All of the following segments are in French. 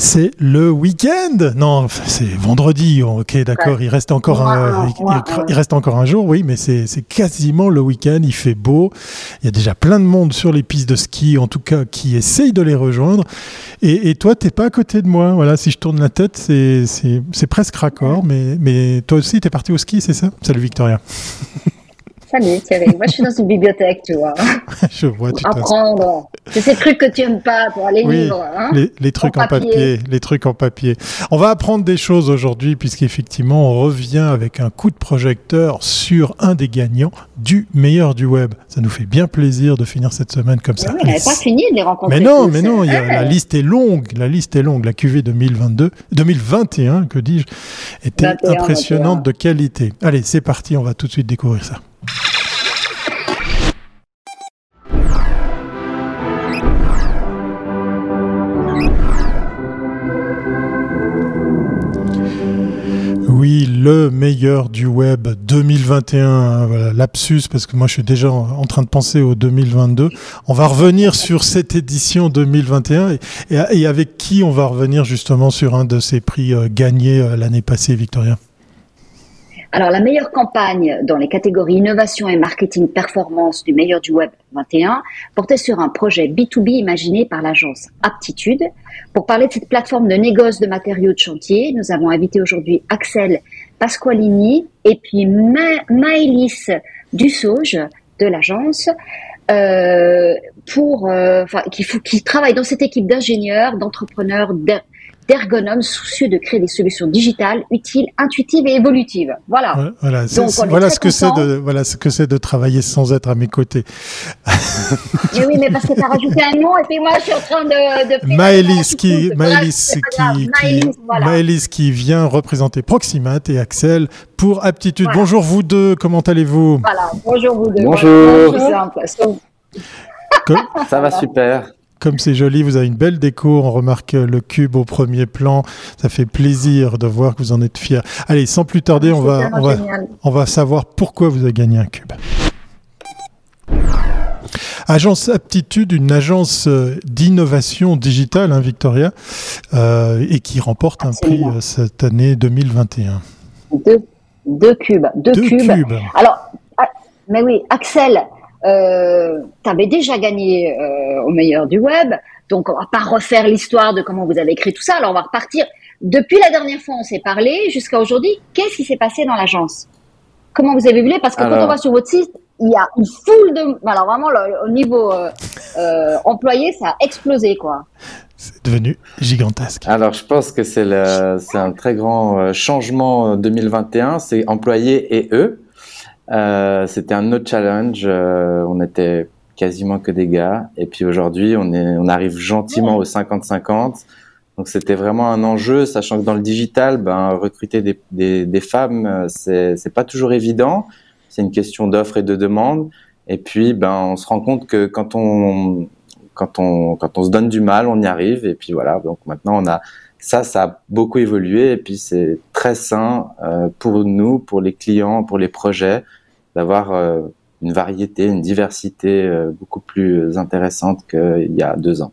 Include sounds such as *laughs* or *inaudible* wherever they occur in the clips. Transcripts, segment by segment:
C'est le week-end Non, c'est vendredi. Ok, d'accord. Il reste encore un, il, reste encore un jour, oui, mais c'est quasiment le week-end. Il fait beau. Il y a déjà plein de monde sur les pistes de ski, en tout cas, qui essayent de les rejoindre. Et, et toi, t'es pas à côté de moi. Voilà, si je tourne la tête, c'est presque raccord. Mais, mais toi aussi, t'es parti au ski, c'est ça? Salut Victoria. *laughs* Salut Thierry, moi je suis dans une bibliothèque, tu vois. *laughs* je vois, tu Apprendre. C'est ces trucs que tu aimes pas pour les livres. Hein les, trucs en, papier. Les trucs en papier. On va apprendre des choses aujourd'hui, puisqu'effectivement, on revient avec un coup de projecteur sur un des gagnants du meilleur du web. Ça nous fait bien plaisir de finir cette semaine comme ça. on n'avait pas fini de les rencontrer. Mais non, mais non, la liste est longue. La liste est longue. La QV 2022, 2021, que dis-je, était impressionnante de qualité. Allez, c'est parti, on va tout de suite découvrir ça. Oui, le meilleur du web 2021. Hein, voilà, lapsus, parce que moi je suis déjà en train de penser au 2022. On va revenir sur cette édition 2021 et, et, avec qui on va revenir justement sur un de ces prix euh, gagnés euh, l'année passée, Victoria? Alors, la meilleure campagne dans les catégories innovation et marketing performance du meilleur du web 21 portait sur un projet B2B imaginé par l'agence Aptitude. Pour parler de cette plateforme de négoce de matériaux de chantier, nous avons invité aujourd'hui Axel Pasqualini et puis Maëlys Dussauge de l'agence. Euh, pour, euh, qui, qui travaille dans cette équipe d'ingénieurs, d'entrepreneurs, d'ergonomes soucieux de créer des solutions digitales utiles, intuitives et évolutives. Voilà. voilà, voilà ce que c'est de voilà ce que c'est de travailler sans être à mes côtés. *laughs* et oui, mais parce que tu as rajouté un nom et puis moi je suis en train de, de Maëlys qui Maëlys qui, qui, qui vient représenter Proximat et Axel pour Aptitude. Bonjour vous deux, comment allez-vous? Voilà, bonjour vous deux. Bonjour. Ça va super comme c'est joli, vous avez une belle déco. On remarque le cube au premier plan. Ça fait plaisir de voir que vous en êtes fiers. Allez, sans plus tarder, on va, on va, on va savoir pourquoi vous avez gagné un cube. Agence Aptitude, une agence euh, d'innovation digitale, hein, Victoria, euh, et qui remporte un prix euh, cette année 2021. Deux, deux cubes. Deux, cubes. Alors, ah, mais oui, Axel, euh, tu avais déjà gagné euh, au meilleur du web, donc on va pas refaire l'histoire de comment vous avez écrit tout ça. Alors on va repartir. Depuis la dernière fois, on s'est parlé jusqu'à aujourd'hui. Qu'est-ce qui s'est passé dans l'agence? Comment vous avez vu Parce que quand on va sur votre site, il y a une foule de. Alors vraiment, au niveau euh, euh, employé, ça a explosé, quoi. C'est devenu gigantesque. Alors, je pense que c'est un très grand changement 2021. C'est employés et eux. Euh, c'était un autre challenge. Euh, on était quasiment que des gars. Et puis aujourd'hui, on, est, on arrive gentiment au 50-50. Donc c'était vraiment un enjeu, sachant que dans le digital, ben, recruter des, des, des femmes, euh, c'est, c'est pas toujours évident. C'est une question d'offre et de demande. Et puis, ben, on se rend compte que quand on, quand on, quand on se donne du mal, on y arrive. Et puis voilà. Donc maintenant, on a ça, ça a beaucoup évolué. Et puis c'est très sain euh, pour nous, pour les clients, pour les projets d'avoir euh, une variété, une diversité euh, beaucoup plus intéressante qu'il y a deux ans.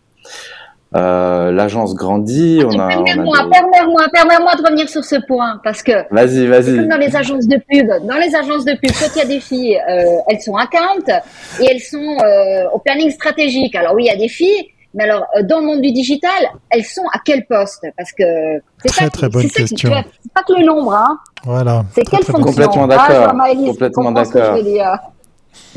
Euh, l'agence grandit. on a, permets-moi, permets-moi, permets-moi de revenir sur ce point parce que vas-y, vas-y. Comme dans les agences de pub, dans les agences de pub, quand il y a des filles, elles sont account et elles sont au planning stratégique. Alors oui, il y a des filles, mais alors dans le monde du digital, elles sont à quel poste Parce que c'est très très bonne question. C'est pas que le nombre, hein. Voilà. C'est quelle fonction Complètement d'accord. complètement d'accord.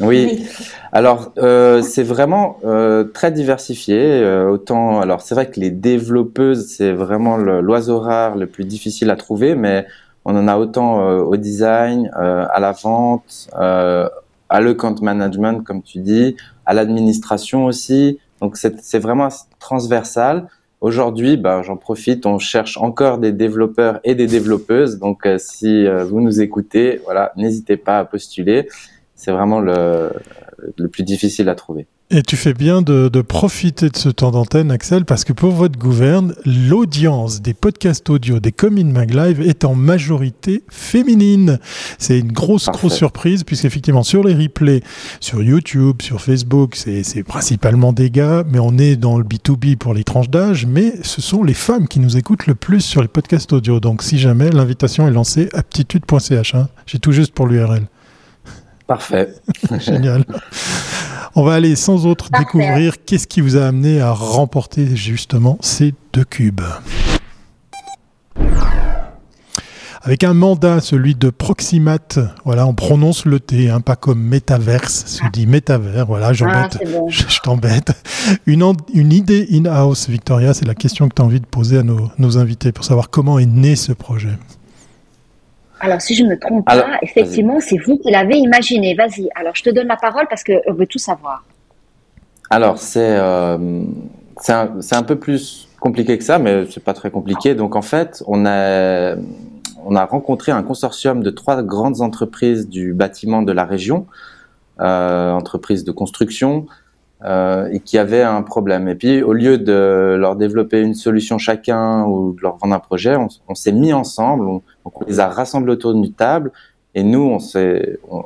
Oui. Alors euh, c'est vraiment euh, très diversifié. Euh, autant, alors c'est vrai que les développeuses c'est vraiment l'oiseau rare le plus difficile à trouver, mais on en a autant au design, à la vente, à le compte management comme tu dis, à l'administration aussi. Donc c'est vraiment transversal. Aujourd'hui, bah, j'en profite, on cherche encore des développeurs et des développeuses. Donc, euh, si euh, vous nous écoutez, voilà, n'hésitez pas à postuler. C'est vraiment le, le plus difficile à trouver. Et tu fais bien de, profiter de ce temps d'antenne, Axel, parce que pour votre gouverne, l'audience des podcasts audio des Coming Mag Live est en majorité féminine. C'est une grosse, grosse surprise, puisqu'effectivement, sur les replays, sur YouTube, sur Facebook, c'est principalement des gars, mais on est dans le B2B pour les tranches d'âge, mais ce sont les femmes qui nous écoutent le plus sur les podcasts audio. Donc, si jamais, l'invitation est lancée, aptitude.ch. Hein. J'ai tout juste pour l'URL. Parfait. *laughs* Génial. *laughs* On va aller sans autre découvrir qu'est-ce qui vous a amené à remporter justement ces deux cubes. Avec un mandat, celui de Proximat, voilà, on prononce le T, hein, pas comme métaverse, se dit métavers, voilà, j'embête, ah, je, t'embête. Une, une, idée in-house, Victoria, c'est la question que tu as envie de poser à nos, nos invités pour savoir comment est né ce projet. Alors, si je ne me trompe pas, effectivement, c'est vous qui l'avez imaginé. Vas-y, alors je te donne la parole parce qu'on veut tout savoir. Alors, c'est euh, un, un, peu plus compliqué que ça, mais c'est pas très compliqué. Donc, en fait, on a, on a rencontré un consortium de trois grandes entreprises du bâtiment de la région, euh, entreprises de construction, euh, et qui avaient un problème. Et puis, au lieu de leur développer une solution chacun ou de leur vendre un projet, on, s'est mis ensemble, on, les a rassemblés autour d'une table, et nous, on,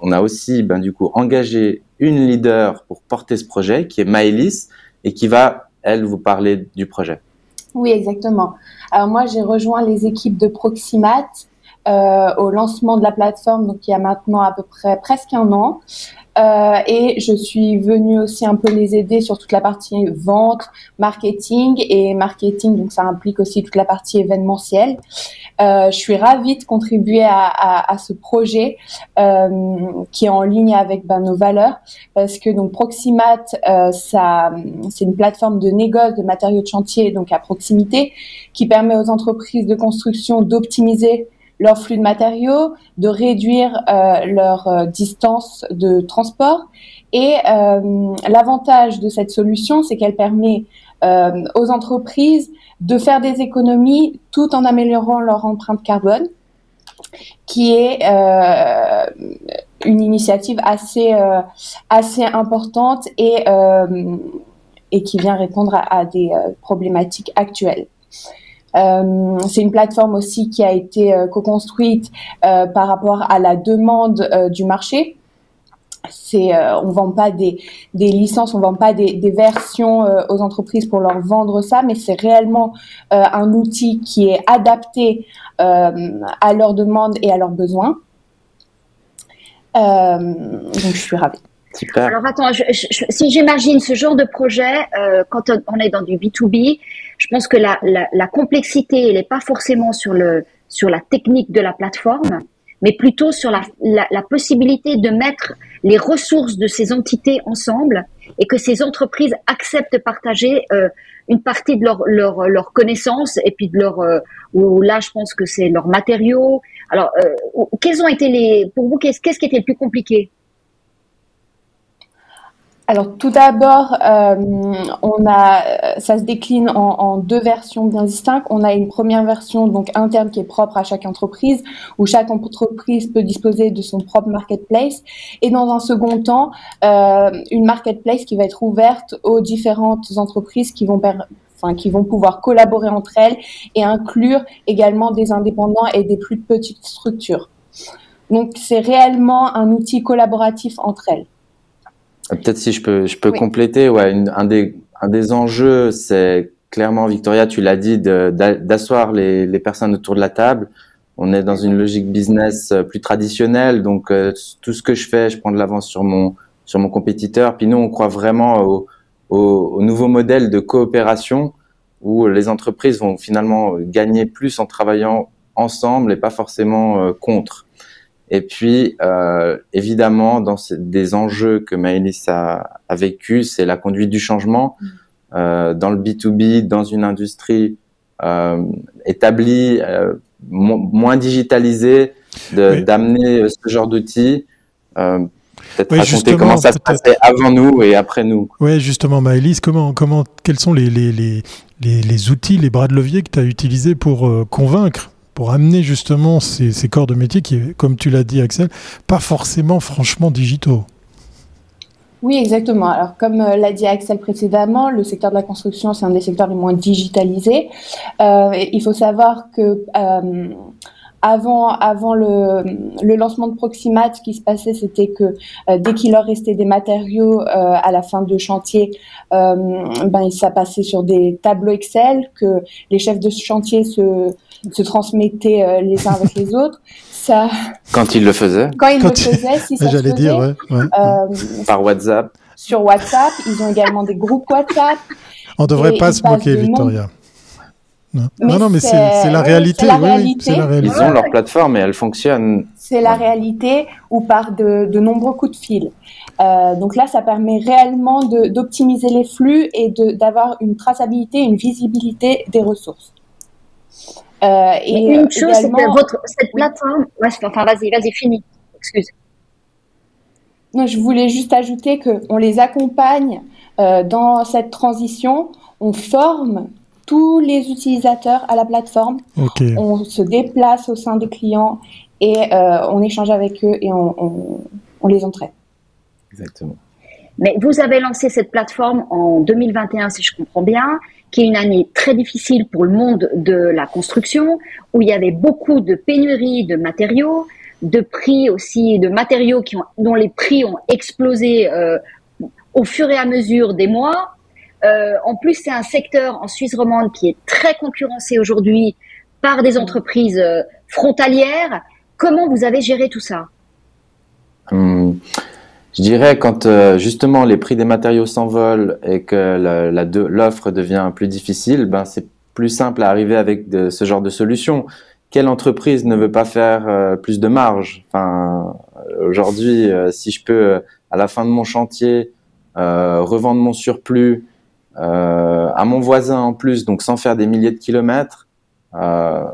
on, a aussi, ben, du coup, engagé une leader pour porter ce projet, qui est Maëlys, et qui va, elle, vous parler du projet. Oui, exactement. Alors moi, j'ai rejoint les équipes de Proximat euh, au lancement de la plateforme, donc il y a maintenant à peu près presque un an. Euh, et je suis venue aussi un peu les aider sur toute la partie vente, marketing et marketing, donc ça implique aussi toute la partie événementielle. Euh, je suis ravie de contribuer à, ce projet euh, qui est en ligne avec ben, nos valeurs parce que donc Proximat, euh, ça, c'est une plateforme de négoce de matériaux de chantier donc à proximité qui permet aux entreprises de construction d'optimiser leur flux de matériaux, de réduire euh, leur euh, distance de transport. Et euh, l'avantage de cette solution, c'est qu'elle permet aux entreprises de faire des économies tout en améliorant leur empreinte carbone, qui est une initiative assez assez importante et et qui vient répondre à, à des problématiques actuelles. Euh, c'est une plateforme aussi qui a été euh, co-construite euh, par rapport à la demande du marché. C'est, on vend pas des, licences, on vend pas des, des versions aux entreprises pour leur vendre ça, mais c'est réellement un outil qui est adapté à leurs demandes et à leurs besoins. donc je suis ravie. Alors attends, si j'imagine ce genre de projet, euh, quand on, est dans du B2B, je pense que la, complexité, elle n'est pas forcément sur, le, sur la technique de la plateforme, mais plutôt sur la, la, possibilité de mettre les ressources de ces entités ensemble et que ces entreprises acceptent de partager euh, une partie de leurs leur, leur connaissances et puis de leur euh, ou là je pense que c'est leurs matériaux. Alors quels ont été les pour vous qu'est-ce qui était le plus compliqué? Alors tout d'abord, euh, on a, ça se décline en, deux versions bien distinctes. On a une première version donc interne qui est propre à chaque entreprise, où chaque entreprise peut disposer de son propre marketplace, et dans un second temps, euh, une marketplace qui va être ouverte aux différentes entreprises qui vont Enfin, qui vont pouvoir collaborer entre elles et inclure également des indépendants et des plus petites structures. Donc c'est réellement un outil collaboratif entre elles. Peut-être si je peux, je peux compléter. Ouais, un, des, un des enjeux, c'est clairement, Victoria, tu l'as dit, d'asseoir les, les personnes autour de la table. On est dans une logique business euh, plus traditionnelle, donc euh, tout ce que je fais, je prends de l'avance sur mon sur mon compétiteur. Puis nous, on croit vraiment au, au, au, nouveau modèle de coopération où les entreprises vont finalement gagner plus en travaillant ensemble et pas forcément euh, contre. Et puis, euh, évidemment, dans des enjeux que Maëlys a, a vécu, c'est la conduite du changement mm. euh, dans le B2B, dans une industrie euh, établie, euh, moins digitalisée, d'amener ce genre d'outils. Euh, peut-être raconter comment ça se passait avant nous et après nous. Oui, justement, Maëlys, comment, comment, quels sont les, les, les, les, outils, les bras de levier que tu as utilisés pour convaincre pour amener justement ces, corps de métier qui, comme tu l'as dit Axel, pas forcément franchement digitaux. Oui, exactement. Alors, comme euh, l'a dit Axel précédemment, le secteur de la construction, c'est un des secteurs les moins digitalisés. Euh, il faut savoir que euh, avant, avant le, le, lancement de Proximat, ce qui se passait, c'était que euh, dès qu'il leur restait des matériaux euh, à la fin de chantier, euh, ben, ça passait sur des tableaux Excel que les chefs de chantier se, se transmettaient les uns avec les autres. Ça, quand ils le faisaient Quand ils le faisaient, si *laughs* ça J'allais dire, ouais, ouais. Par WhatsApp Sur WhatsApp, ils ont également des groupes WhatsApp. On devrait pas se moquer, Victoria. Non. non, mais c'est la réalité. La oui, réalité. la réalité. Ils ont leur plateforme et elle fonctionne. C'est la réalité ou par de, de, nombreux coups de fil. Euh, donc là, ça permet réellement d'optimiser les flux et d'avoir une traçabilité, une visibilité des ressources. Euh, et une chose, c'est que votre, cette plateforme. Ouais, enfin, vas-y, vas-y, finis. Excuse. Non, je voulais juste ajouter qu'on les accompagne euh, dans cette transition. On forme tous les utilisateurs à la plateforme. On se déplace au sein des clients et euh, on échange avec eux et on, on, les entraîne. Exactement. Mais vous avez lancé cette plateforme en 2021, si je comprends bien, qui est une année très difficile pour le monde de la construction, où il y avait beaucoup de pénuries de matériaux, de prix aussi, de matériaux qui ont, dont les prix ont explosé euh, au fur et à mesure des mois. Euh, en plus, c'est un secteur en Suisse romande qui est très concurrencé aujourd'hui par des entreprises euh, frontalières. Comment vous avez géré tout ça? Hum, Je dirais quand euh, justement les prix des matériaux s'envolent et que l'offre devient plus difficile, ben c'est plus simple à arriver avec ce genre de solution. Quelle entreprise ne veut pas faire plus de marge? Aujourd'hui, si je peux à la fin de mon chantier revendre mon surplus à mon voisin en plus, donc sans faire des milliers de kilomètres, euh,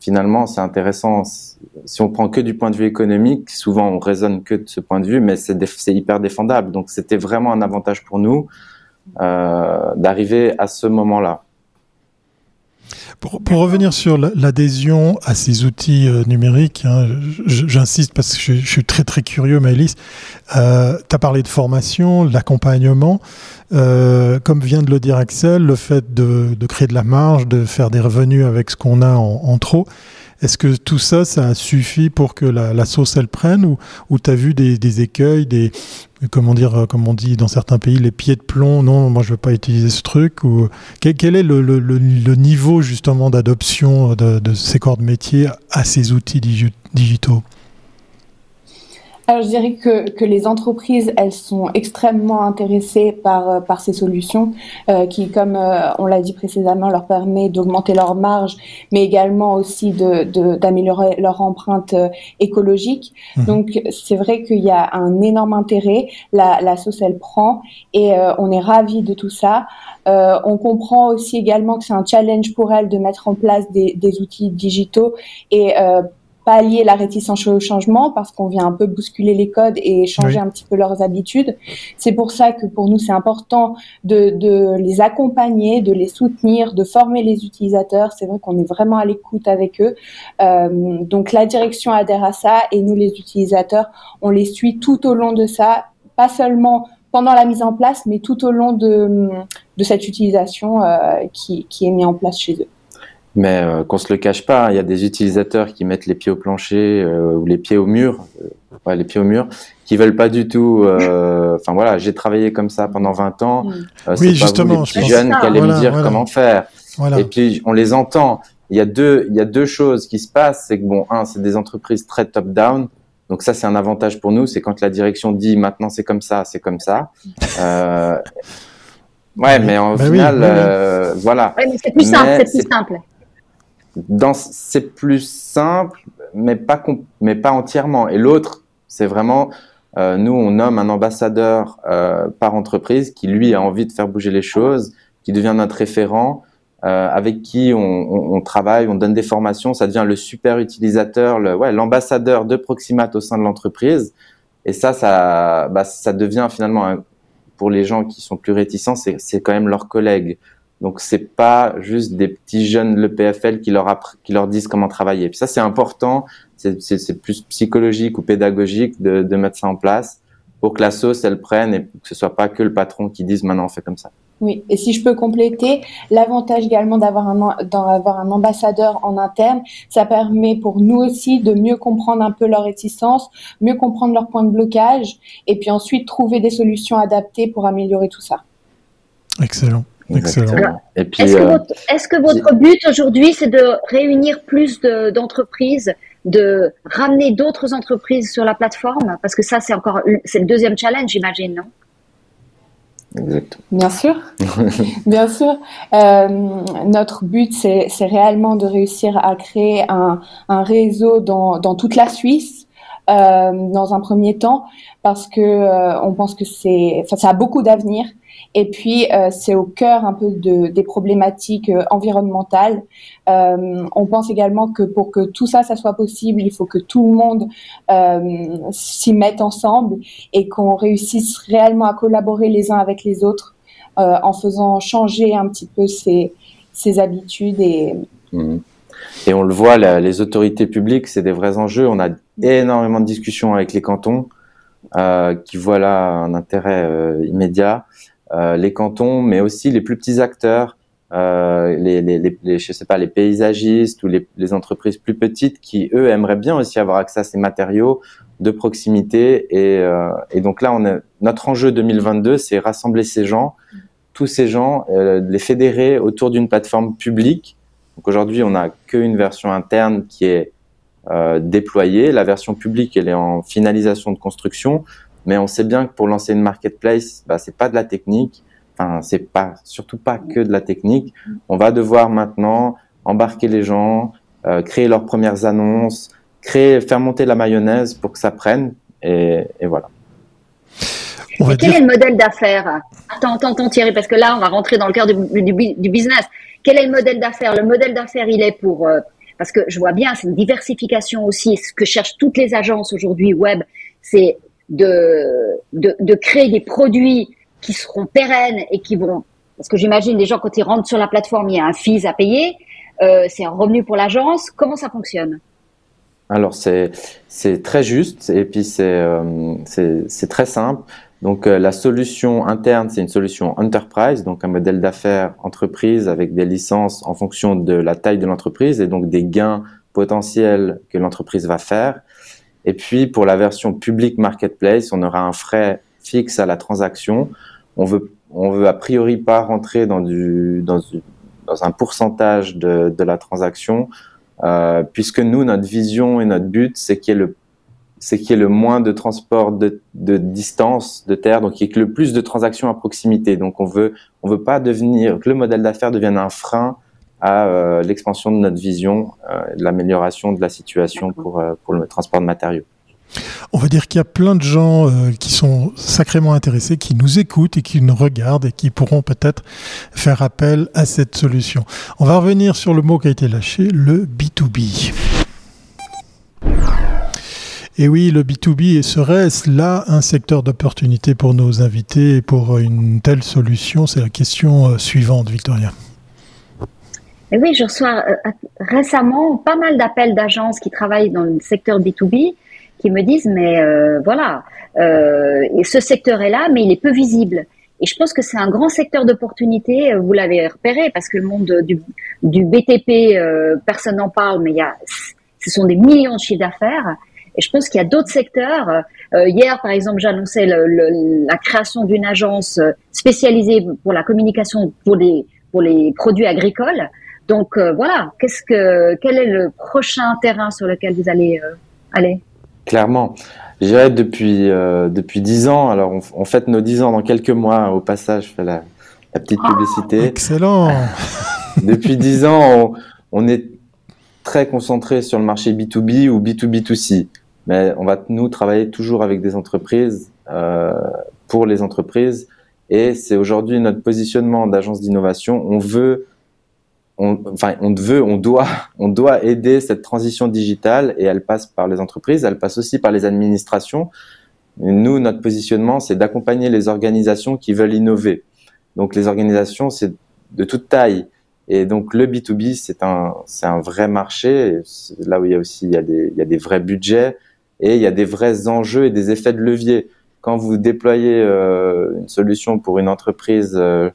finalement, c'est intéressant. Si on prend que du point de vue économique, souvent on raisonne que de ce point de vue, mais c'est hyper défendable. Donc c'était vraiment un avantage pour nous euh, d'arriver à ce moment-là. Pour, pour, revenir sur l'adhésion à ces outils euh, numériques, hein, j'insiste parce que je, je, suis très très curieux, Maëlys. Euh, tu as parlé de formation, d'accompagnement. Euh, comme vient de le dire Axel, le fait de, de, créer de la marge, de faire des revenus avec ce qu'on a en, en trop, est-ce que tout ça, ça suffit pour que la, la sauce elle prenne ou, ou tu as vu des, des, écueils, des comment dire, euh, comme on dit dans certains pays, les pieds de plomb Non, moi je veux pas utiliser ce truc. Ou quel, quel est le, le, le, niveau justement d'adoption de, de, ces corps de métier à ces outils digitaux? Alors, je dirais que, que, les entreprises, elles sont extrêmement intéressées par, euh, par ces solutions euh, qui, comme euh, on l'a dit précédemment, leur permet d'augmenter leur marge, mais également aussi d'améliorer de, leur empreinte euh, écologique. Mmh. Donc, c'est vrai qu'il y a un énorme intérêt. La, la sauce, elle prend et on est ravis de tout ça. on comprend aussi également que c'est un challenge pour elles de mettre en place des, des outils digitaux et pallier la réticence au changement parce qu'on vient un peu bousculer les codes et changer un petit peu leurs habitudes. C'est pour ça que pour nous, c'est important de, de, les accompagner, de les soutenir, de former les utilisateurs. C'est vrai qu'on est vraiment à l'écoute avec eux. Euh, donc la direction adhère à ça et nous, les utilisateurs, on les suit tout au long de ça, pas seulement pendant la mise en place, mais tout au long de, de cette utilisation euh, qui, qui est mise en place chez eux. Mais euh, qu'on se le cache pas, hein, il y a des utilisateurs qui mettent les pieds au plancher euh, ou les pieds au mur, euh, ouais, les pieds au mur, qui veulent pas du tout. Euh, enfin voilà, j'ai travaillé comme ça pendant 20 ans. Euh, oui, justement, pas vous, les petits jeunes qui allaient me dire comment faire. Voilà. Et puis on les entend. Il y a deux, il y a deux choses qui se passent. C'est que bon, un, c'est des entreprises très top down. Donc ça, c'est un avantage pour nous. C'est quand la direction dit maintenant c'est comme ça, c'est comme ça. Euh, ouais, mais en bah final, oui, oui, voilà. Ouais, mais c'est plus simple, c'est plus simple c'est plus simple, mais pas, mais entièrement. Et l'autre, c'est vraiment, euh, nous, on nomme un ambassadeur euh, par entreprise qui, lui, a envie de faire bouger les choses, qui devient notre référent, euh, avec qui on, travaille, on donne des formations, ça devient le super utilisateur, l'ambassadeur de Proximat au sein de l'entreprise. Et ça, ça, bah, ça devient finalement, pour les gens qui sont plus réticents, c'est quand même leur collègue. Donc c'est pas juste des petits jeunes le PFL qui leur qui leur disent comment travailler. Puis ça c'est important, c'est plus psychologique ou pédagogique de, de, mettre ça en place. pour que la sauce, elle prenne et que ce soit pas que le patron qui dise maintenant on fait comme ça. Oui, et si je peux compléter, l'avantage également d'avoir un, d'avoir un ambassadeur en interne, ça permet pour nous aussi de mieux comprendre un peu leur réticence, mieux comprendre leurs points de blocage, et puis ensuite trouver des solutions adaptées pour améliorer tout ça. Excellent. Excellent. Est-ce que, euh, que, votre but aujourd'hui, c'est de réunir plus d'entreprises, de, ramener d'autres entreprises sur la plateforme? Parce que ça, c'est encore c'est le deuxième challenge, j'imagine, non? Exactement. Bien sûr, *laughs* bien sûr. Euh, notre but, c'est réellement de réussir à créer un, un réseau dans, dans, toute la Suisse, euh, dans un premier temps, parce que euh, on pense que c'est, ça a beaucoup d'avenir. Et puis, euh, c'est au cœur un peu de, des problématiques environnementales. On pense également que pour que tout ça, ça soit possible, il faut que tout le monde s'y mette ensemble et qu'on réussisse réellement à collaborer les uns avec les autres en faisant changer un petit peu ses, ses habitudes. Mmh. Et on le voit, les autorités publiques, c'est des vrais enjeux. On a énormément de discussions avec les cantons euh, qui voient là un intérêt euh, immédiat. Euh, les cantons, mais aussi les plus petits acteurs, les, je sais pas, les paysagistes ou les, entreprises plus petites qui, eux, aimeraient bien aussi avoir accès à ces matériaux de proximité. Et, donc là, notre enjeu 2022, c'est rassembler ces gens, tous ces gens, les fédérer autour d'une plateforme publique. Donc aujourd'hui, on n'a qu'une version interne qui est déployée. La version publique, elle est en finalisation de construction. Mais on sait bien que pour lancer une marketplace, bah, c'est pas de la technique. Enfin, c'est pas, surtout pas que de la technique. On va devoir maintenant embarquer les gens, euh, créer leurs premières annonces, créer, faire monter la mayonnaise pour que ça prenne. Et, et voilà. quel est le modèle d'affaires? Attends, attends, attends Thierry, parce que là, on va rentrer dans le cœur du, du, du business. Quel est le modèle d'affaires? Le modèle d'affaires, il est pour... Euh, parce que je vois bien, c'est une diversification aussi. Ce que cherchent toutes les agences aujourd'hui web, c'est de, de, créer des produits qui seront pérennes et qui vont, parce que j'imagine les gens quand ils rentrent sur la plateforme, il y a un fees à payer, euh, c'est un revenu pour l'agence. Comment ça fonctionne? Alors c'est très juste et puis c'est euh, c'est très simple. Donc euh, la solution interne, c'est une solution enterprise, donc un modèle d'affaires entreprise avec des licences en fonction de la taille de l'entreprise et donc des gains potentiels que l'entreprise va faire. Et puis pour la version public marketplace, on aura un frais fixe à la transaction. On veut, on veut a priori pas rentrer dans du, dans, dans un pourcentage de, de la transaction, euh, puisque nous, notre vision et notre but, c'est qu'il y ait le c'est qu'il y ait le moins de transport de, de distance de terre, donc qu'il y ait le plus de transactions à proximité. Donc on veut, on veut pas devenir que le modèle d'affaires devienne un frein à euh, l'expansion de notre vision, euh, l'amélioration de la situation pour, euh, pour le transport de matériaux. On va dire qu'il y a plein de gens euh, qui sont sacrément intéressés, qui nous écoutent et qui nous regardent et qui pourront peut-être faire appel à cette solution. On va revenir sur le mot qui a été lâché, le B2B. Et oui, le B2B serait-ce là un secteur d'opportunité pour nos invités pour une telle solution? C'est la question suivante, Victoria oui, je reçois euh, récemment pas mal d'appels d'agences qui travaillent dans le secteur B2B qui me disent mais euh, voilà, euh, ce secteur est là, mais il est peu visible. Et je pense que c'est un grand secteur d'opportunité. Vous l'avez repéré parce que le monde du, du BTP, personne n'en parle, mais il y a, ce sont des millions de chiffres d'affaires. Et je pense qu'il y a d'autres secteurs. hier, par exemple, j'annonçais la création d'une agence spécialisée pour la communication pour les pour les produits agricoles. Donc euh, voilà, qu'est-ce que, quel est le prochain terrain sur lequel vous allez euh, aller? Clairement, je dirais depuis euh, depuis dix ans. Alors on, fête nos dix ans dans quelques mois. Au passage, je fais la, petite ah, publicité. excellent. *laughs* depuis dix ans, on, est très concentré sur le marché B2B ou B2B2C. Mais on va nous travailler toujours avec des entreprises pour les entreprises. Et c'est aujourd'hui notre positionnement d'agence d'innovation. On veut on, enfin, on veut, on doit, *laughs* on doit aider cette transition digitale et elle passe par les entreprises, elle passe aussi par les administrations. nous, notre positionnement, c'est d'accompagner les organisations qui veulent innover. Donc, les organisations, c'est de toute taille. Et donc, le B2B, c'est un, c'est un vrai marché. Là où il y a aussi, il y a des, il y a des vrais budgets et il y a des vrais enjeux et des effets de levier. quand vous déployez une solution pour une entreprise, je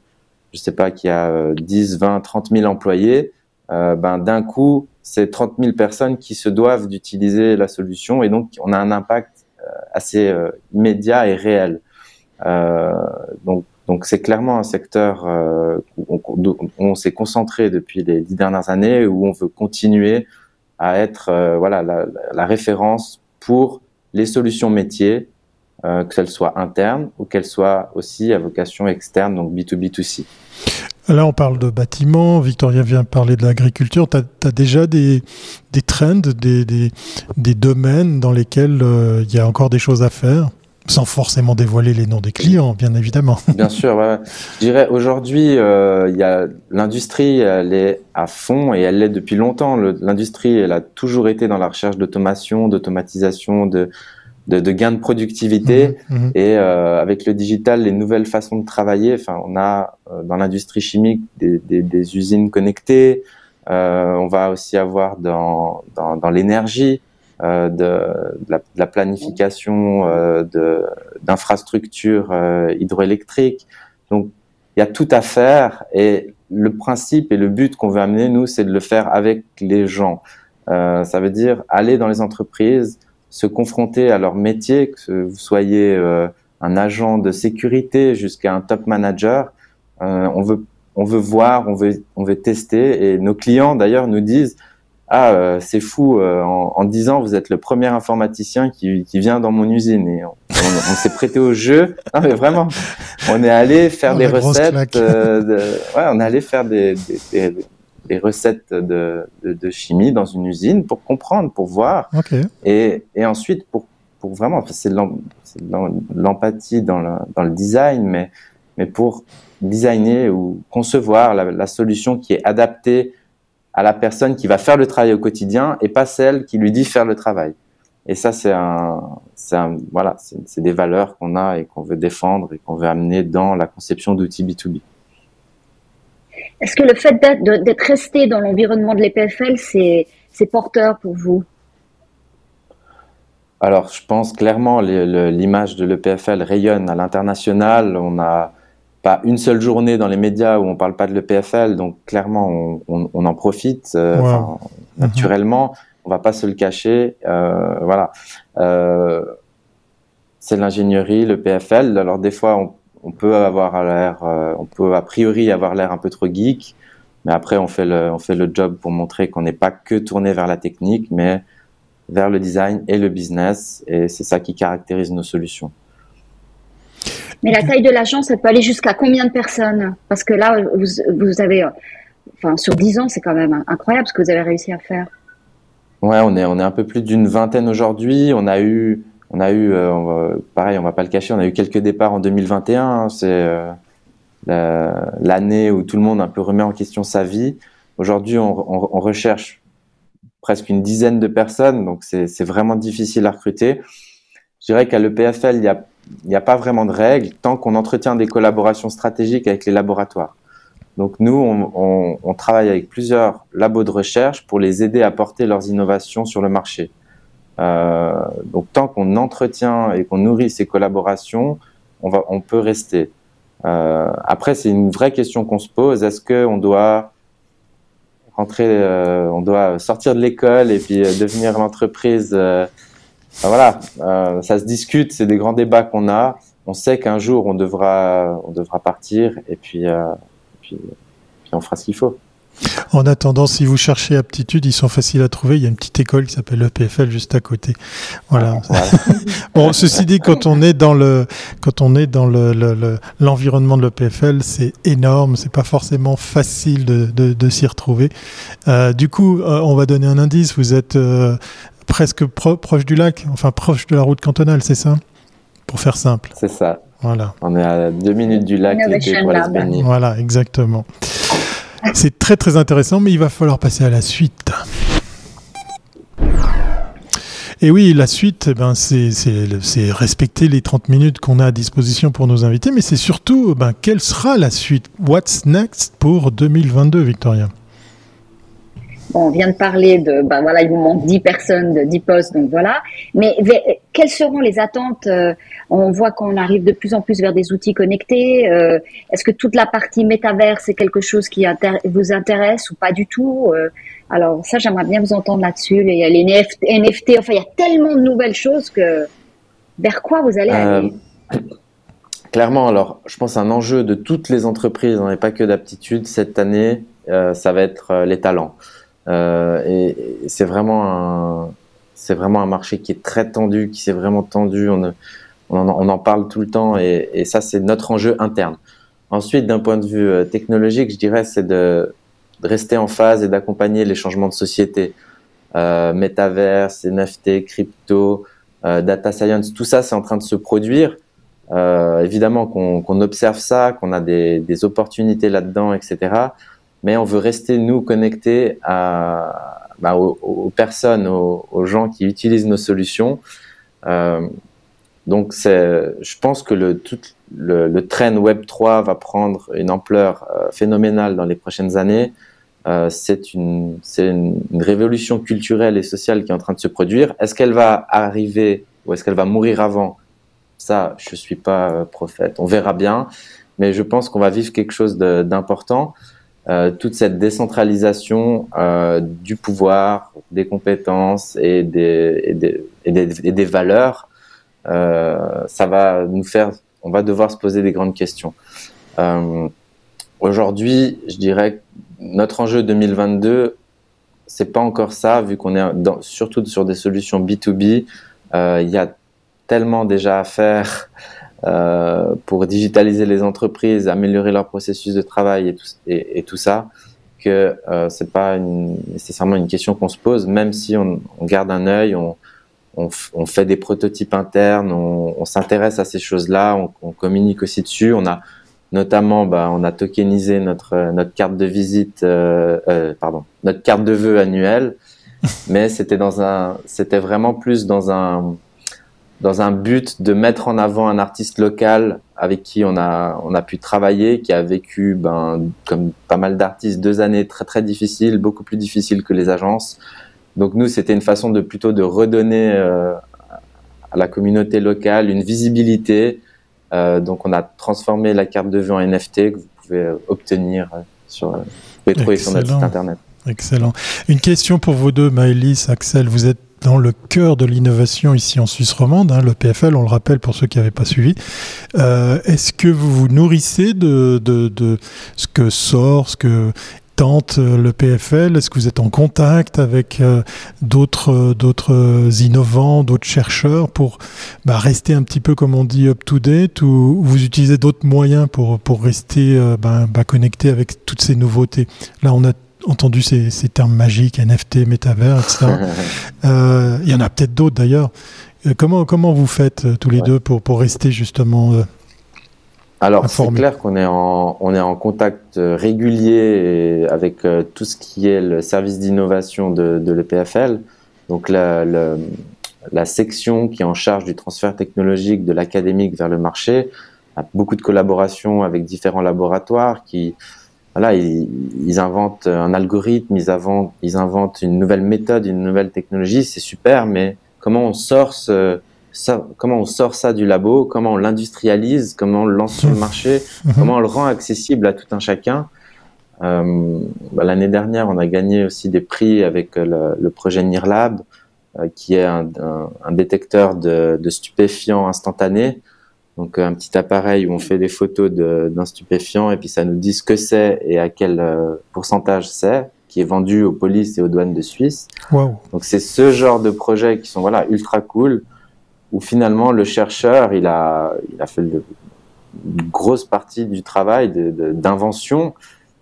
ne sais pas, qui a 10, 20, 30 000 employés, ben, d'un coup, c'est 30 000 personnes qui se doivent d'utiliser la solution et donc on a un impact assez immédiat et réel. donc, c'est clairement un secteur euh, où on, s'est concentré depuis les dix dernières années, où on veut continuer à être euh, voilà la, référence pour les solutions métiers, euh, qu'elles soient internes ou qu'elles soient aussi à vocation externe, donc B2B2C. Là, on parle de bâtiments. Victoria vient parler de l'agriculture. Tu as, déjà des, des trends, des, des, des, domaines dans lesquels il y a encore des choses à faire? Sans forcément dévoiler les noms des clients, bien évidemment. *laughs* Bien sûr, je dirais aujourd'hui, euh, l'industrie, elle est à fond et elle l'est depuis longtemps. L'industrie, elle a toujours été dans la recherche d'automation, d'automatisation, de, de, de gains de productivité. Mhm, mhm. Et euh, avec le digital, les nouvelles façons de travailler. Enfin, on a euh, dans l'industrie chimique des, des, des, usines connectées. On va aussi avoir dans, dans, dans l'énergie euh, de, la, planification euh, d'infrastructures euh, hydroélectriques. Donc, il y a tout à faire et le principe et le but qu'on veut amener, nous, c'est de le faire avec les gens. Euh, ça veut dire aller dans les entreprises, se confronter à leur métier, que vous soyez euh, un agent de sécurité jusqu'à un top manager. Euh, on veut on veut voir, on veut on veut tester et nos clients d'ailleurs nous disent ah euh, c'est fou euh, en, en 10 ans vous êtes le premier informaticien qui, qui vient dans mon usine et on, on, s'est prêté au jeu. Non mais vraiment on est allé faire oh, des recettes euh, de, ouais on est allé faire des, des, des, recettes de, de, de, chimie dans une usine pour comprendre pour voir. Okay. et, et ensuite pour pour vraiment c'est l'empathie dans le, dans le design mais mais pour designer ou concevoir la, la solution qui est adaptée à la personne qui va faire le travail au quotidien et pas celle qui lui dit faire le travail. Et ça, c'est un, un, voilà, c'est des valeurs qu'on a et qu'on veut défendre et qu'on veut amener dans la conception d'outils B2B. Est-ce que le fait d'être resté dans l'environnement de l'EPFL, c'est porteur pour vous? Alors, je pense clairement l'image de l'EPFL rayonne à l'international. On a pas une seule journée dans les médias où on parle pas de l'EPFL, donc clairement on, en profite euh, mhm. naturellement. On va pas se le cacher, euh, voilà. Euh, c'est l'ingénierie, le PFL. Alors des fois on, peut avoir l'air, on peut a priori avoir l'air un peu trop geek, mais après on fait le, on fait le job pour montrer qu'on n'est pas que tourné vers la technique, mais vers le design et le business, et c'est ça qui caractérise nos solutions. Mais la taille de l'agence, elle peut aller jusqu'à combien de personnes Parce que là, vous, vous avez, euh, enfin, sur 10 ans, c'est quand même incroyable ce que vous avez réussi à faire. Ouais, on est, on est un peu plus d'une vingtaine aujourd'hui. On a eu, on a eu, euh, pareil, on va pas le cacher, on a eu quelques départs en 2021. Hein. c'est euh, l'année où tout le monde un peu remet en question sa vie. Aujourd'hui, on, on, on, recherche presque une dizaine de personnes, donc c'est vraiment difficile à recruter. Je dirais qu'à l'EPFL, il y a il n'y a pas vraiment de règles tant qu'on entretient des collaborations stratégiques avec les laboratoires. Donc nous, on, travaille avec plusieurs labos de recherche pour les aider à porter leurs innovations sur le marché. Euh, donc tant qu'on entretient et qu'on nourrit ces collaborations, on, va, on peut rester. Euh, après, c'est une vraie question qu'on se pose. Est-ce qu'on doit euh, on doit sortir de l'école et puis devenir l'entreprise voilà, euh, ça se discute, c'est des grands débats qu'on a. On sait qu'un jour on devra, on devra partir et puis, euh, puis, puis, on fera ce qu'il faut. En attendant, si vous cherchez aptitude, ils sont faciles à trouver. Il y a une petite école qui s'appelle l'EPFL juste à côté. Voilà. *laughs* bon, ceci dit, quand on est dans le, quand on est dans le, l'environnement de l'EPFL, c'est énorme. C'est pas forcément facile de, de, de s'y retrouver. Euh, du coup, euh, on va donner un indice. Vous êtes euh, presque proche du lac, enfin proche de la route cantonale, c'est ça? Pour faire simple. C'est ça. Voilà. On est à deux minutes du lac et Voilà, exactement. C'est très très intéressant, mais il va falloir passer à la suite. Et oui, la suite, eh ben, c'est respecter les 30 minutes qu'on a à disposition pour nos invités, mais c'est surtout, ben, quelle sera la suite? What's next pour 2022, Victoria? On vient de parler de, ben voilà, il vous manque 10 personnes, de 10 postes, donc voilà. Mais quelles seront les attentes On voit qu'on arrive de plus en plus vers des outils connectés. Est-ce que toute la partie métaverse est quelque chose qui vous intéresse ou pas du tout Alors ça, j'aimerais bien vous entendre là-dessus. Il y a les NFT, enfin il y a tellement de nouvelles choses que vers quoi vous allez aller? Clairement, alors je pense un enjeu de toutes les entreprises, et pas que d'aptitude, cette année, ça va être les talents. Euh, et, c'est vraiment un, c'est vraiment un marché qui est très tendu, qui s'est vraiment tendu. On, on, en, parle tout le temps et, et ça, c'est notre enjeu interne. Ensuite, d'un point de vue euh, technologique, je dirais, c'est de, de, rester en phase et d'accompagner les changements de société. Euh, métaverse, NFT, crypto, euh, data science, tout ça, c'est en train de se produire. Euh, évidemment qu'on observe ça, qu'on a des, des opportunités là-dedans, etc mais on veut rester, nous, connectés bah, aux, personnes, aux, gens qui utilisent nos solutions. Euh, donc, je pense que le, tout, le, le trend Web3 va prendre une ampleur euh, phénoménale dans les prochaines années. Euh, c'est une, une, une, révolution culturelle et sociale qui est en train de se produire. Est-ce qu'elle va arriver ou est-ce qu'elle va mourir avant? Ça, je ne suis pas euh, prophète. On verra bien. Mais je pense qu'on va vivre quelque chose d'important. Euh, toute cette décentralisation euh, du pouvoir, des compétences et des, des, valeurs, euh, ça va nous faire, on va devoir se poser des grandes questions. Aujourd'hui, je dirais que notre enjeu 2022, c'est pas encore ça, vu qu'on est surtout sur des solutions B2B, euh, il y a tellement déjà à faire euh, pour digitaliser les entreprises, améliorer leur processus de travail et tout, et, et tout ça, que euh, c'est pas une, nécessairement une question qu'on se pose, même si on, on garde un œil, on, on, on, fait des prototypes internes, on, on s'intéresse à ces choses-là, on, on, communique aussi dessus. On a notamment, bah, on a tokenisé notre notre carte de visite, euh, euh, pardon, notre carte de vœux annuelle, *laughs* mais c'était dans un, c'était vraiment plus dans un dans un but de mettre en avant un artiste local avec qui on a on a pu travailler, qui a vécu ben comme pas mal d'artistes deux années très très difficiles, beaucoup plus difficiles que les agences. Donc nous c'était une façon de plutôt de redonner euh, à la communauté locale une visibilité. Euh, donc on a transformé la carte de vue en NFT que vous pouvez obtenir sur vous pouvez trouver sur notre site internet. Excellent. Une question pour vous deux, Maëlys, Axel. Vous êtes dans le cœur de l'innovation ici en Suisse romande, hein, le PFL, on le rappelle pour ceux qui n'avaient pas suivi. Euh, Est-ce que vous vous nourrissez de, ce que sort, ce que tente euh, le PFL Est-ce que vous êtes en contact avec euh, d'autres innovants, d'autres chercheurs pour bah, rester un petit peu, comme on dit, up-to-date ou vous utilisez d'autres moyens pour, rester bah, bah, connecté avec toutes ces nouveautés? Là, on a entendu ces, ces, termes magiques, NFT, métavers, etc. *laughs* euh, il y en a peut-être d'autres d'ailleurs. Euh, comment, comment vous faites euh, tous les ouais. deux pour, pour rester justement Alors, c'est clair qu'on est en, on est en contact régulier avec euh, tout ce qui est le service d'innovation de, de l'EPFL. Donc, la, la, la, section qui est en charge du transfert technologique de l'académique vers le marché a beaucoup de collaborations avec différents laboratoires qui, voilà, ils, ils, inventent un algorithme, ils inventent, ils inventent une nouvelle méthode, une nouvelle technologie, c'est super, mais comment on sort ce, ça, comment on sort ça du labo, comment on l'industrialise, comment on le lance sur le marché, *laughs* comment on le rend accessible à tout un chacun. Euh, bah, L'année dernière, on a gagné aussi des prix avec le, le projet NIRLab, euh, qui est un, un, un détecteur de, de stupéfiants instantanés. Donc un petit appareil où on fait des photos d'un stupéfiant et puis ça nous dit ce que c'est et à quel euh, pourcentage c'est, qui est vendu aux polices et aux douanes de Suisse. Wow. Donc c'est ce genre de projets qui sont voilà ultra cool où finalement le chercheur il a il a fait une grosse partie du travail d'invention,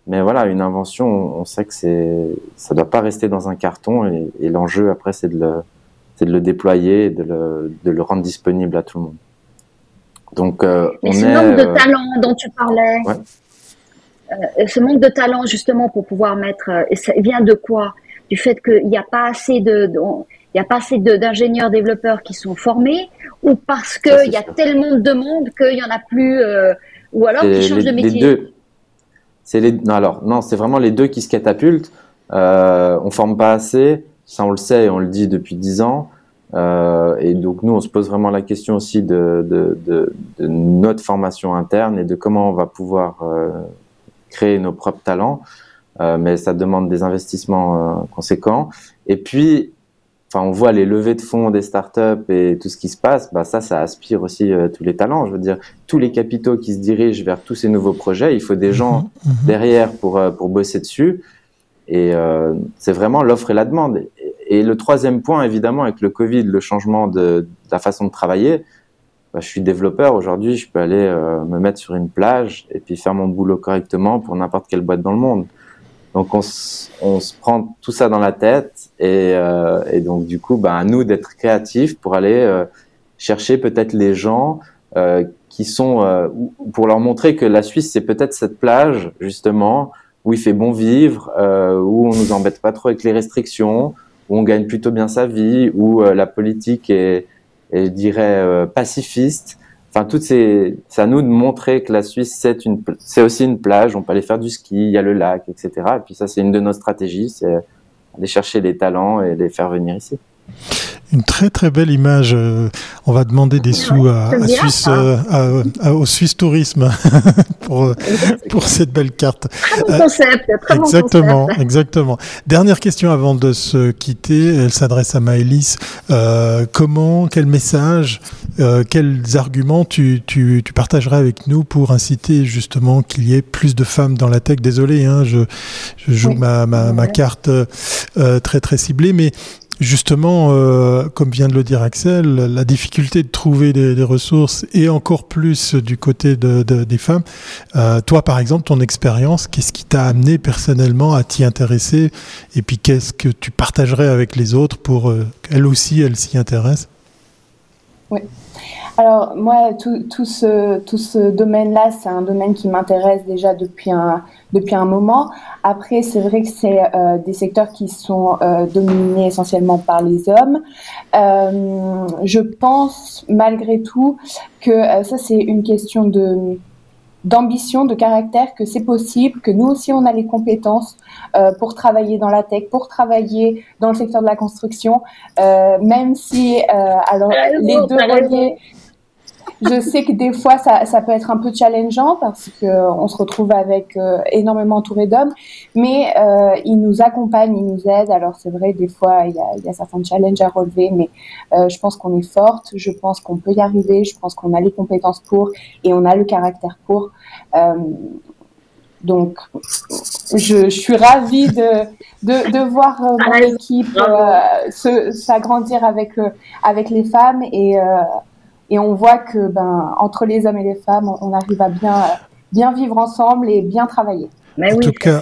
mais voilà une invention on sait que c'est ça doit pas rester dans un carton et, et l'enjeu après c'est de le c'est de le déployer, de le, de le rendre disponible à tout le monde. Donc, euh, on ce est, manque de euh... talent dont tu parlais, ouais. euh, ce manque de talent justement pour pouvoir mettre, et ça vient de quoi? Du fait qu'il n'y a pas assez de, il a pas assez d'ingénieurs développeurs qui sont formés, ou parce qu'il y a sûr. tellement de demandes qu'il n'y en a plus, ou alors qu'ils changent de métier. Les deux. C'est les non alors non c'est vraiment les deux qui se catapultent. Euh, on forme pas assez, ça on le sait et on le dit depuis dix ans. Et donc nous, on se pose vraiment la question aussi de, de, de, de, notre formation interne et de comment on va pouvoir créer nos propres talents. mais ça demande des investissements conséquents. Et puis, enfin, on voit les levées de fonds des startups et tout ce qui se passe, bah ça, ça aspire aussi euh, tous les talents. Je veux dire, tous les capitaux qui se dirigent vers tous ces nouveaux projets, il faut des gens mhm, mhm. derrière pour euh, pour bosser dessus. Et euh, c'est vraiment l'offre et la demande. Et, le troisième point, évidemment, avec le Covid, le changement de, la façon de travailler. Bah, je suis développeur aujourd'hui, je peux aller me mettre sur une plage et puis faire mon boulot correctement pour n'importe quelle boîte dans le monde. Donc on, se prend tout ça dans la tête et, euh, et donc du coup, bah, à nous d'être créatifs pour aller euh, chercher peut-être les gens euh, qui sont euh, pour leur montrer que la Suisse c'est peut-être cette plage justement où il fait bon vivre, euh, où on nous embête pas trop avec les restrictions, où on gagne plutôt bien sa vie, où la politique est, est je dirais pacifiste. Enfin, toutes ces, c'est à nous de montrer que la Suisse c'est une, c'est aussi une plage. On peut aller faire du ski, il y a le lac, etc. Et puis ça, c'est une de nos stratégies, c'est aller chercher les talents et les faire venir ici. Une très très belle image. Euh, on va demander des sous à, Suisse, euh, au Suisse Tourisme *laughs* pour, euh, pour cette belle carte. Très bon concept. Très exactement, bon concept. exactement. Dernière question avant de se quitter. Elle s'adresse à Maëlys. Euh, comment, quel message, euh, quels arguments tu, tu, tu, partagerais avec nous pour inciter justement qu'il y ait plus de femmes dans la tech? Désolé, hein, je, je joue oui. ma, ma, ma, carte euh, très très ciblée, mais Justement, euh, comme vient de le dire Axel, la difficulté de trouver des, ressources et encore plus du côté de, de, des femmes. Euh, toi, par exemple, ton expérience, qu'est-ce qui t'a amené personnellement à t'y intéresser Et puis, qu'est-ce que tu partagerais avec les autres pour euh, qu'elles aussi, elles s'y intéressent? Oui. Alors moi, tout, tout ce, tout ce domaine-là, c'est un domaine qui m'intéresse déjà depuis un, depuis un moment. Après, c'est vrai que c'est euh, des secteurs qui sont euh, dominés essentiellement par les hommes. Euh, je pense malgré tout que ça, c'est une question de d'ambition, de caractère, que c'est possible, que nous aussi on a les compétences euh, pour travailler dans la tech, pour travailler dans le secteur de la construction, euh, même si alors les deux reliés, je sais que des fois, ça, ça, peut être un peu challengeant parce que on se retrouve avec euh, énormément entouré d'hommes, mais euh, ils nous accompagnent, ils nous aident. Alors c'est vrai, des fois, il y a, il y a certains challenges à relever, mais euh, je pense qu'on est forte, je pense qu'on peut y arriver, je pense qu'on a les compétences pour et on a le caractère pour. Euh, donc, je, je, suis ravie de, de, de voir euh, mon équipe euh, s'agrandir avec, avec les femmes et et on voit que ben, entre les hommes et les femmes, on arrive à bien, bien vivre ensemble et bien travailler. Mais en oui, tout cas,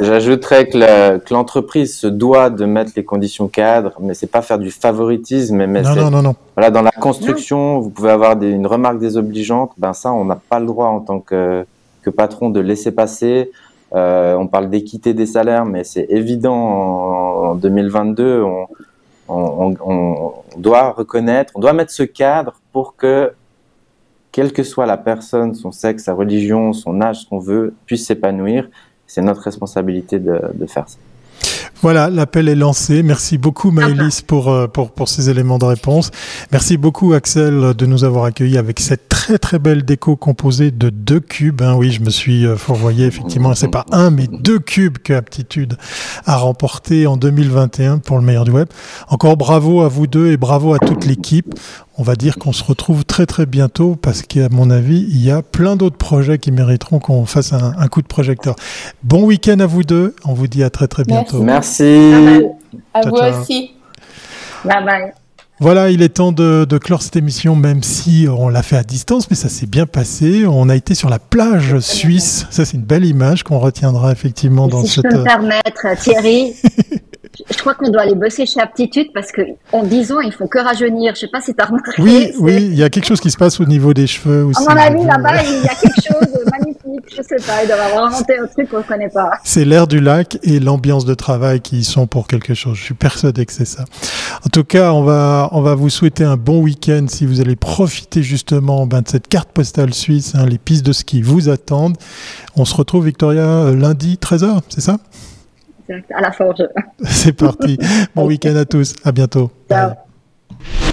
j'ajouterais que l'entreprise se doit de mettre les conditions cadres, mais c'est pas faire du favoritisme. Mais non, non, non, non, Voilà, dans la construction, non. vous pouvez avoir des, une remarque désobligeante. Ben ça, on n'a pas le droit en tant que, que patron de laisser passer. Euh, on parle d'équité des salaires, mais c'est évident en, en 2022. On, on, on, doit reconnaître, on doit mettre ce cadre pour que, quelle que soit la personne, son sexe, sa religion, son âge, ce qu'on veut, puisse s'épanouir. C'est notre responsabilité de, de faire ça. Voilà, l'appel est lancé. Merci beaucoup Maëlys pour, euh, pour, pour ces éléments de réponse. Merci beaucoup Axel de nous avoir accueillis avec cette très très belle déco composée de deux cubes. Hein. Oui, je me suis euh, fourvoyé effectivement. C'est pas un mais deux cubes que Aptitude a remporté en 2021 pour le meilleur du web. Encore bravo à vous deux et bravo à toute l'équipe on va dire qu'on se retrouve très très bientôt parce qu'à mon avis, il y a plein d'autres projets qui mériteront qu'on fasse un, un, coup de projecteur. Bon week-end à vous deux. On vous dit à très très bientôt. Merci. Merci. À ciao, vous ciao. aussi. Bye bye. Voilà, il est temps de, de, clore cette émission, même si on l'a fait à distance, mais ça s'est bien passé. On a été sur la plage suisse. Ça, c'est une belle image qu'on retiendra effectivement Et dans si cette. Je peux me permettre, Thierry. je crois qu'on doit aller bosser chez Aptitude parce que en 10 ans, ils font que rajeunir. Je sais pas si tu as remarqué. Oui, oui, il y a quelque chose qui se passe au niveau des cheveux aussi. À mon avis, là-bas, il y a quelque chose de magnifique. Je sais pas, ils doivent avoir inventé un truc qu'on ne connaît pas. C'est l'air du lac et l'ambiance de travail qui y sont pour quelque chose. Je suis persuadé que c'est ça. En tout cas, on va, on va vous souhaiter un bon week-end si vous allez profiter justement ben, de cette carte postale suisse. Hein, les pistes de ski vous attendent. On se retrouve, Victoria, lundi 13h, c'est ça? À la forge. *laughs* C'est parti. Bon *laughs* week-end à tous. À bientôt. Ciao. Bye.